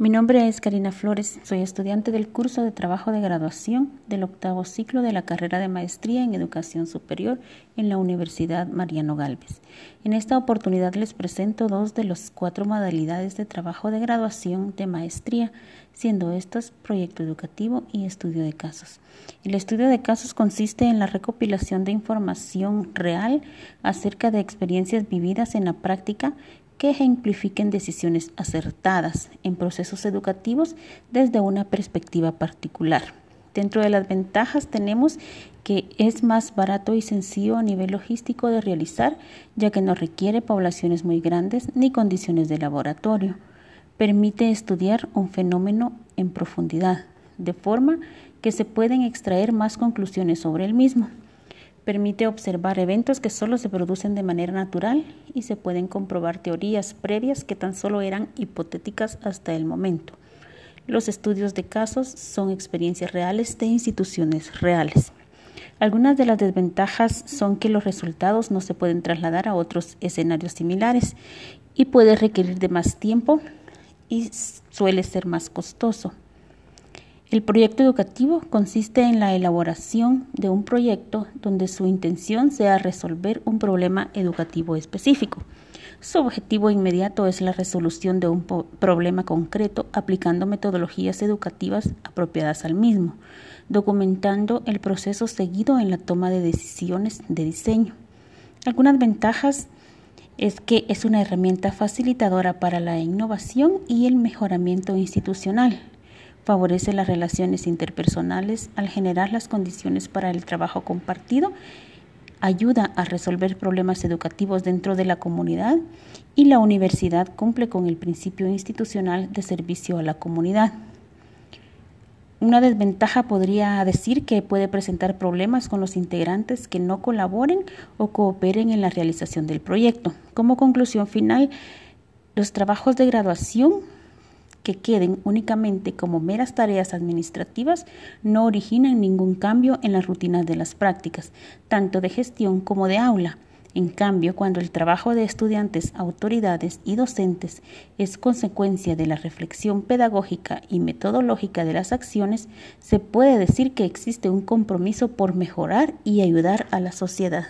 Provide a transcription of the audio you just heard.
Mi nombre es Karina Flores, soy estudiante del curso de trabajo de graduación del octavo ciclo de la carrera de maestría en educación superior en la Universidad Mariano Galvez. En esta oportunidad les presento dos de las cuatro modalidades de trabajo de graduación de maestría, siendo estos proyecto educativo y estudio de casos. El estudio de casos consiste en la recopilación de información real acerca de experiencias vividas en la práctica que ejemplifiquen decisiones acertadas en procesos educativos desde una perspectiva particular. Dentro de las ventajas tenemos que es más barato y sencillo a nivel logístico de realizar, ya que no requiere poblaciones muy grandes ni condiciones de laboratorio. Permite estudiar un fenómeno en profundidad, de forma que se pueden extraer más conclusiones sobre el mismo. Permite observar eventos que solo se producen de manera natural y se pueden comprobar teorías previas que tan solo eran hipotéticas hasta el momento. Los estudios de casos son experiencias reales de instituciones reales. Algunas de las desventajas son que los resultados no se pueden trasladar a otros escenarios similares y puede requerir de más tiempo y suele ser más costoso. El proyecto educativo consiste en la elaboración de un proyecto donde su intención sea resolver un problema educativo específico. Su objetivo inmediato es la resolución de un problema concreto aplicando metodologías educativas apropiadas al mismo, documentando el proceso seguido en la toma de decisiones de diseño. Algunas ventajas es que es una herramienta facilitadora para la innovación y el mejoramiento institucional favorece las relaciones interpersonales al generar las condiciones para el trabajo compartido, ayuda a resolver problemas educativos dentro de la comunidad y la universidad cumple con el principio institucional de servicio a la comunidad. Una desventaja podría decir que puede presentar problemas con los integrantes que no colaboren o cooperen en la realización del proyecto. Como conclusión final, los trabajos de graduación que queden únicamente como meras tareas administrativas no originan ningún cambio en las rutinas de las prácticas, tanto de gestión como de aula. En cambio, cuando el trabajo de estudiantes, autoridades y docentes es consecuencia de la reflexión pedagógica y metodológica de las acciones, se puede decir que existe un compromiso por mejorar y ayudar a la sociedad.